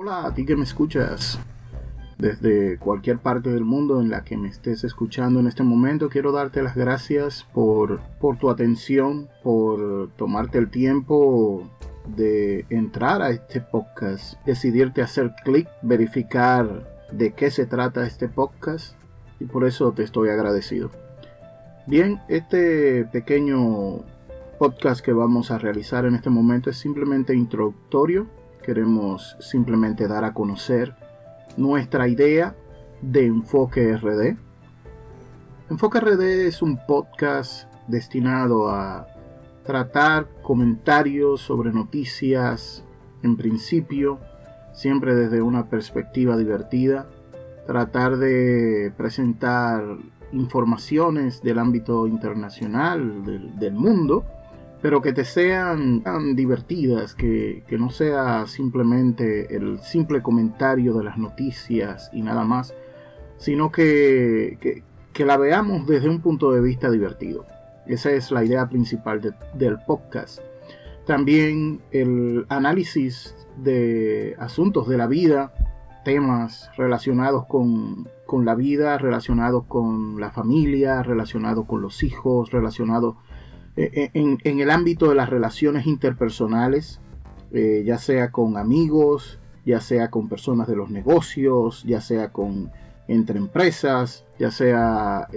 Hola a ti que me escuchas desde cualquier parte del mundo en la que me estés escuchando en este momento. Quiero darte las gracias por, por tu atención, por tomarte el tiempo de entrar a este podcast, decidirte hacer clic, verificar de qué se trata este podcast y por eso te estoy agradecido. Bien, este pequeño podcast que vamos a realizar en este momento es simplemente introductorio. Queremos simplemente dar a conocer nuestra idea de Enfoque RD. Enfoque RD es un podcast destinado a tratar comentarios sobre noticias en principio, siempre desde una perspectiva divertida, tratar de presentar informaciones del ámbito internacional, del, mundo, pero que te sean tan divertidas, que, no sea simplemente el simple comentario de las noticias y nada más, sino que, que, la veamos desde un punto de vista divertido. Esa es la idea principal del podcast. También el análisis de asuntos de la vida, temas relacionados con, con la vida, relacionados con la familia, relacionados con los hijos, relacionados eh, eh, en, el ámbito de las relaciones interpersonales, eh, ya sea con amigos, ya sea con personas de los negocios, ya sea con entre empresas, ya sea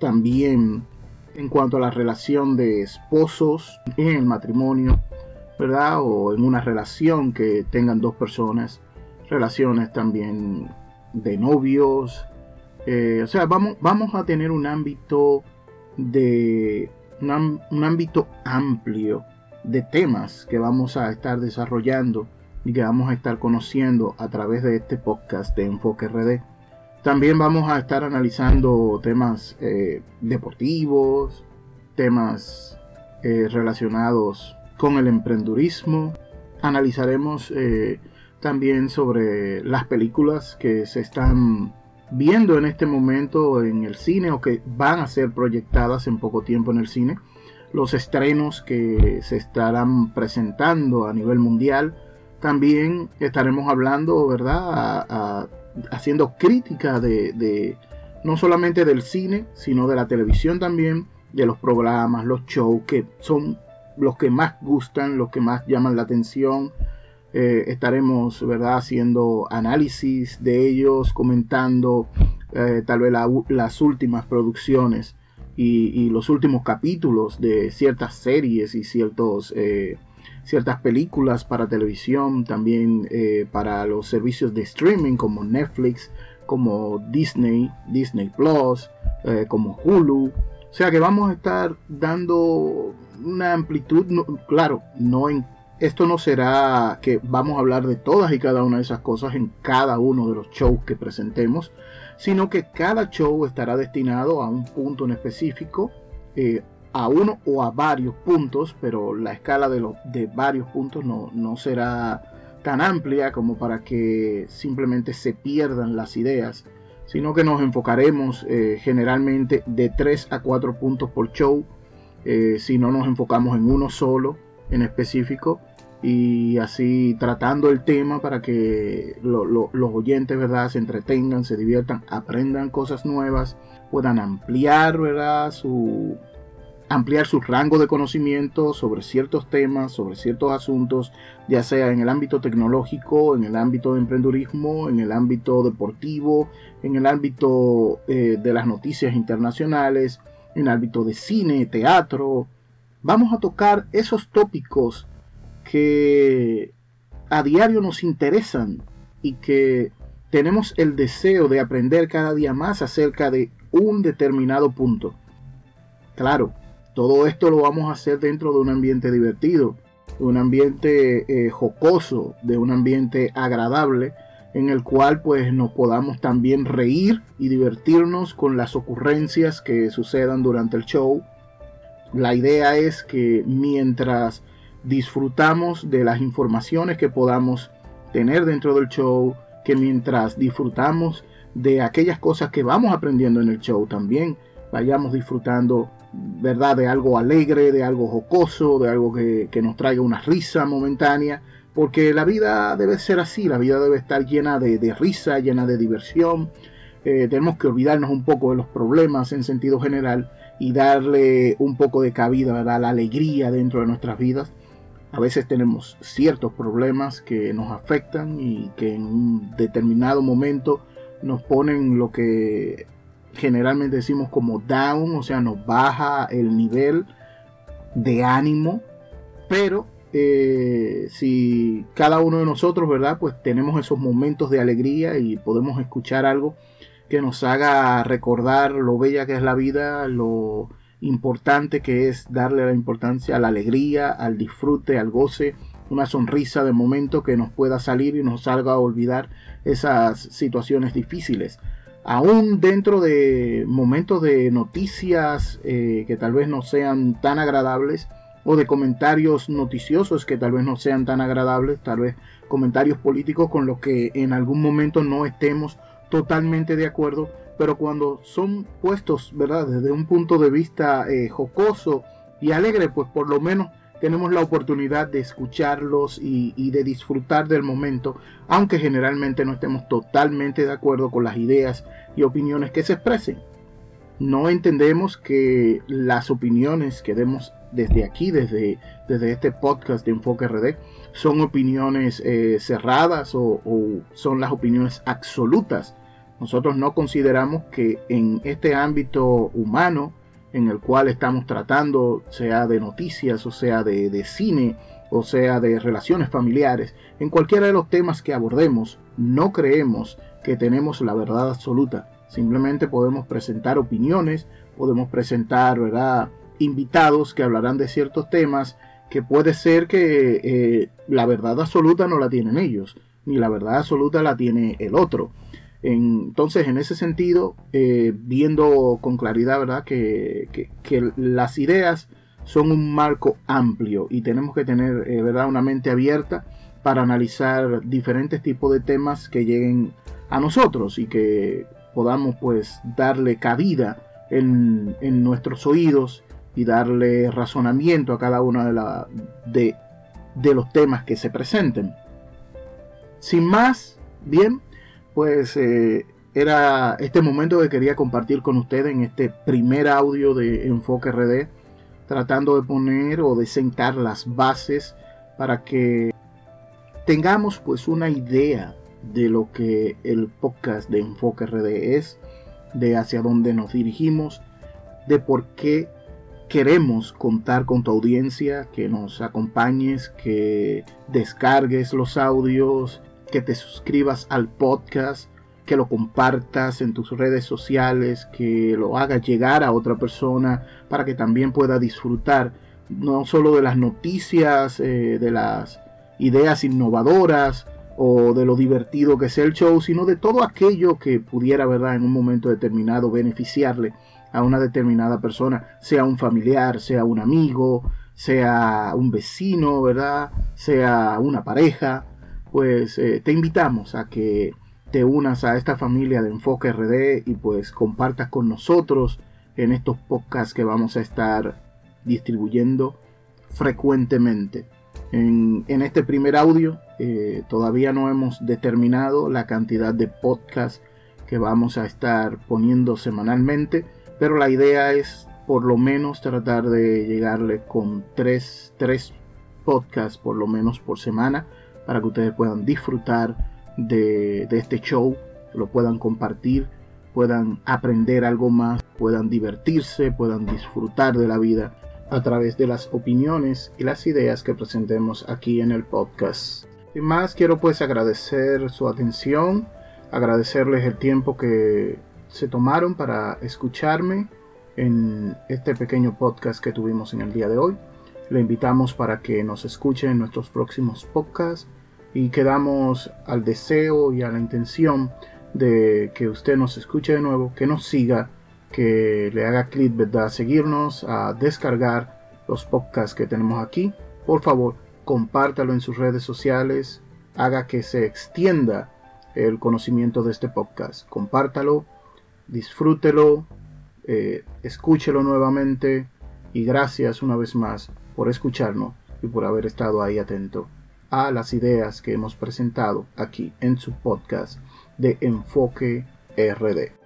también en cuanto a la relación de esposos en el matrimonio, ¿verdad? O en una relación que tengan dos personas, relaciones también de novios. o sea, vamos, vamos a tener un ámbito de un, ámbito amplio de temas que vamos a estar desarrollando y que vamos a estar conociendo a través de este podcast de Enfoque RD. También vamos a estar analizando temas eh, deportivos, temas eh, relacionados con el emprendurismo. Analizaremos eh, también sobre las películas que se están viendo en este momento en el cine o que van a ser proyectadas en poco tiempo en el cine, los estrenos que se estarán presentando a nivel mundial. También estaremos hablando, ¿verdad? haciendo crítica de, no solamente del cine, sino de la televisión también, de los programas, los shows que son los que más gustan, los que más llaman la atención, eh, estaremos ¿verdad? haciendo análisis de ellos, comentando eh, tal vez las últimas producciones y, los últimos capítulos de ciertas series y ciertos, eh, ciertas películas para televisión, también para los servicios de streaming como Netflix, como Disney, Disney Plus, como Hulu. O sea que vamos a estar dando una amplitud, claro, no en esto no será que vamos a hablar de todas y cada una de esas cosas en cada uno de los shows que presentemos, sino que cada show estará destinado a un punto en específico, eh, a uno o a varios puntos, pero la escala de, de varios puntos no, no será tan amplia como para que simplemente se pierdan las ideas, sino que nos enfocaremos eh, generalmente de 3 a 4 puntos por show, eh, si no nos enfocamos en uno solo en específico y así tratando el tema para que los oyentes verdad se entretengan se diviertan aprendan cosas nuevas puedan ampliar verdad su ampliar su rango de conocimiento sobre ciertos temas sobre ciertos asuntos ya sea en el ámbito tecnológico en el ámbito de emprendurismo en el ámbito deportivo en el ámbito eh, de las noticias internacionales en el ámbito de cine teatro vamos a tocar esos tópicos que a diario nos interesan y que tenemos el deseo de aprender cada día más acerca de un determinado punto. Claro, todo esto lo vamos a hacer dentro de un ambiente divertido, de un ambiente eh, jocoso, de un ambiente agradable, en el cual pues nos podamos también reír y divertirnos con las ocurrencias que sucedan durante el show la idea es que mientras disfrutamos de las informaciones que podamos tener dentro del show, que mientras disfrutamos de aquellas cosas que vamos aprendiendo en el show también, vayamos disfrutando, ¿verdad?, de algo alegre, de algo jocoso, de algo que, nos traiga una risa momentánea, porque la vida debe ser así, la vida debe estar llena de, risa, llena de diversión. Eh, tenemos que olvidarnos un poco de los problemas en sentido general y darle un poco de cabida a la alegría dentro de nuestras vidas. A veces tenemos ciertos problemas que nos afectan y que en un determinado momento nos ponen lo que generalmente decimos como down, o sea, nos baja el nivel de ánimo, pero eh, si cada uno de nosotros, ¿verdad? Pues tenemos esos momentos de alegría y podemos escuchar algo que nos haga recordar lo bella que es la vida, lo importante que es darle la importancia a la alegría, al disfrute, al goce, una sonrisa de momento que nos pueda salir y nos salga a olvidar esas situaciones difíciles. Aún dentro de momentos de noticias eh, que tal vez no sean tan agradables o de comentarios noticiosos que tal vez no sean tan agradables, tal vez comentarios políticos con los que en algún momento no estemos totalmente de acuerdo, pero cuando son puestos, ¿verdad?, desde un punto de vista eh, jocoso y alegre, pues por lo menos tenemos la oportunidad de escucharlos y, de disfrutar del momento, aunque generalmente no estemos totalmente de acuerdo con las ideas y opiniones que se expresen. No entendemos que las opiniones que demos desde aquí, desde, desde este podcast de Enfoque RD, son opiniones eh, cerradas o, o son las opiniones absolutas. Nosotros no consideramos que en este ámbito humano, en el cual estamos tratando, sea de noticias o sea de, cine o sea de relaciones familiares, en cualquiera de los temas que abordemos, no creemos que tenemos la verdad absoluta. Simplemente podemos presentar opiniones, podemos presentar ¿verdad? invitados que hablarán de ciertos temas que puede ser que eh, la verdad absoluta no la tienen ellos, ni la verdad absoluta la tiene el otro. Entonces, en ese sentido, eh, viendo con claridad, ¿verdad? Que, las ideas son un marco amplio y tenemos que tener, eh, ¿verdad? Una mente abierta para analizar diferentes tipos de temas que lleguen a nosotros y que podamos, pues, darle cabida en, nuestros oídos y darle razonamiento a cada uno de, la, de, de los temas que se presenten. Sin más, bien, pues eh, era este momento que quería compartir con ustedes en este primer audio de Enfoque RD, tratando de poner o de sentar las bases para que tengamos pues una idea de lo que el podcast de Enfoque RD es, de hacia dónde nos dirigimos, de por qué queremos contar con tu audiencia, que nos acompañes, que descargues los audios, que te suscribas al podcast, que lo compartas en tus redes sociales, que lo hagas llegar a otra persona para que también pueda disfrutar no solo de las noticias, eh, de las ideas innovadoras o de lo divertido que sea el show, sino de todo aquello que pudiera, ¿verdad?, en un momento determinado beneficiarle a una determinada persona, sea un familiar, sea un amigo, sea un vecino, ¿verdad?, sea una pareja, pues eh, te invitamos a que te unas a esta familia de Enfoque RD y pues compartas con nosotros en estos podcasts que vamos a estar distribuyendo frecuentemente. En, este primer audio eh, todavía no hemos determinado la cantidad de podcasts que vamos a estar poniendo semanalmente, pero la idea es por lo menos tratar de llegarle con tres, tres podcasts por lo menos por semana para que ustedes puedan disfrutar de, este show, lo puedan compartir, puedan aprender algo más, puedan divertirse, puedan disfrutar de la vida a través de las opiniones y las ideas que presentemos aquí en el podcast. Sin más, quiero pues agradecer su atención, agradecerles el tiempo que se tomaron para escucharme en este pequeño podcast que tuvimos en el día de hoy. Le invitamos para que nos escuche en nuestros próximos podcasts y quedamos al deseo y a la intención de que usted nos escuche de nuevo, que nos siga, que le haga clic, ¿verdad? A seguirnos, a descargar los podcasts que tenemos aquí. Por favor, compártalo en sus redes sociales, haga que se extienda el conocimiento de este podcast. Compártalo, disfrútelo, eh, escúchelo nuevamente y gracias una vez más por escucharnos y por haber estado ahí atento. a las ideas que hemos presentado aquí en su podcast de Enfoque RD.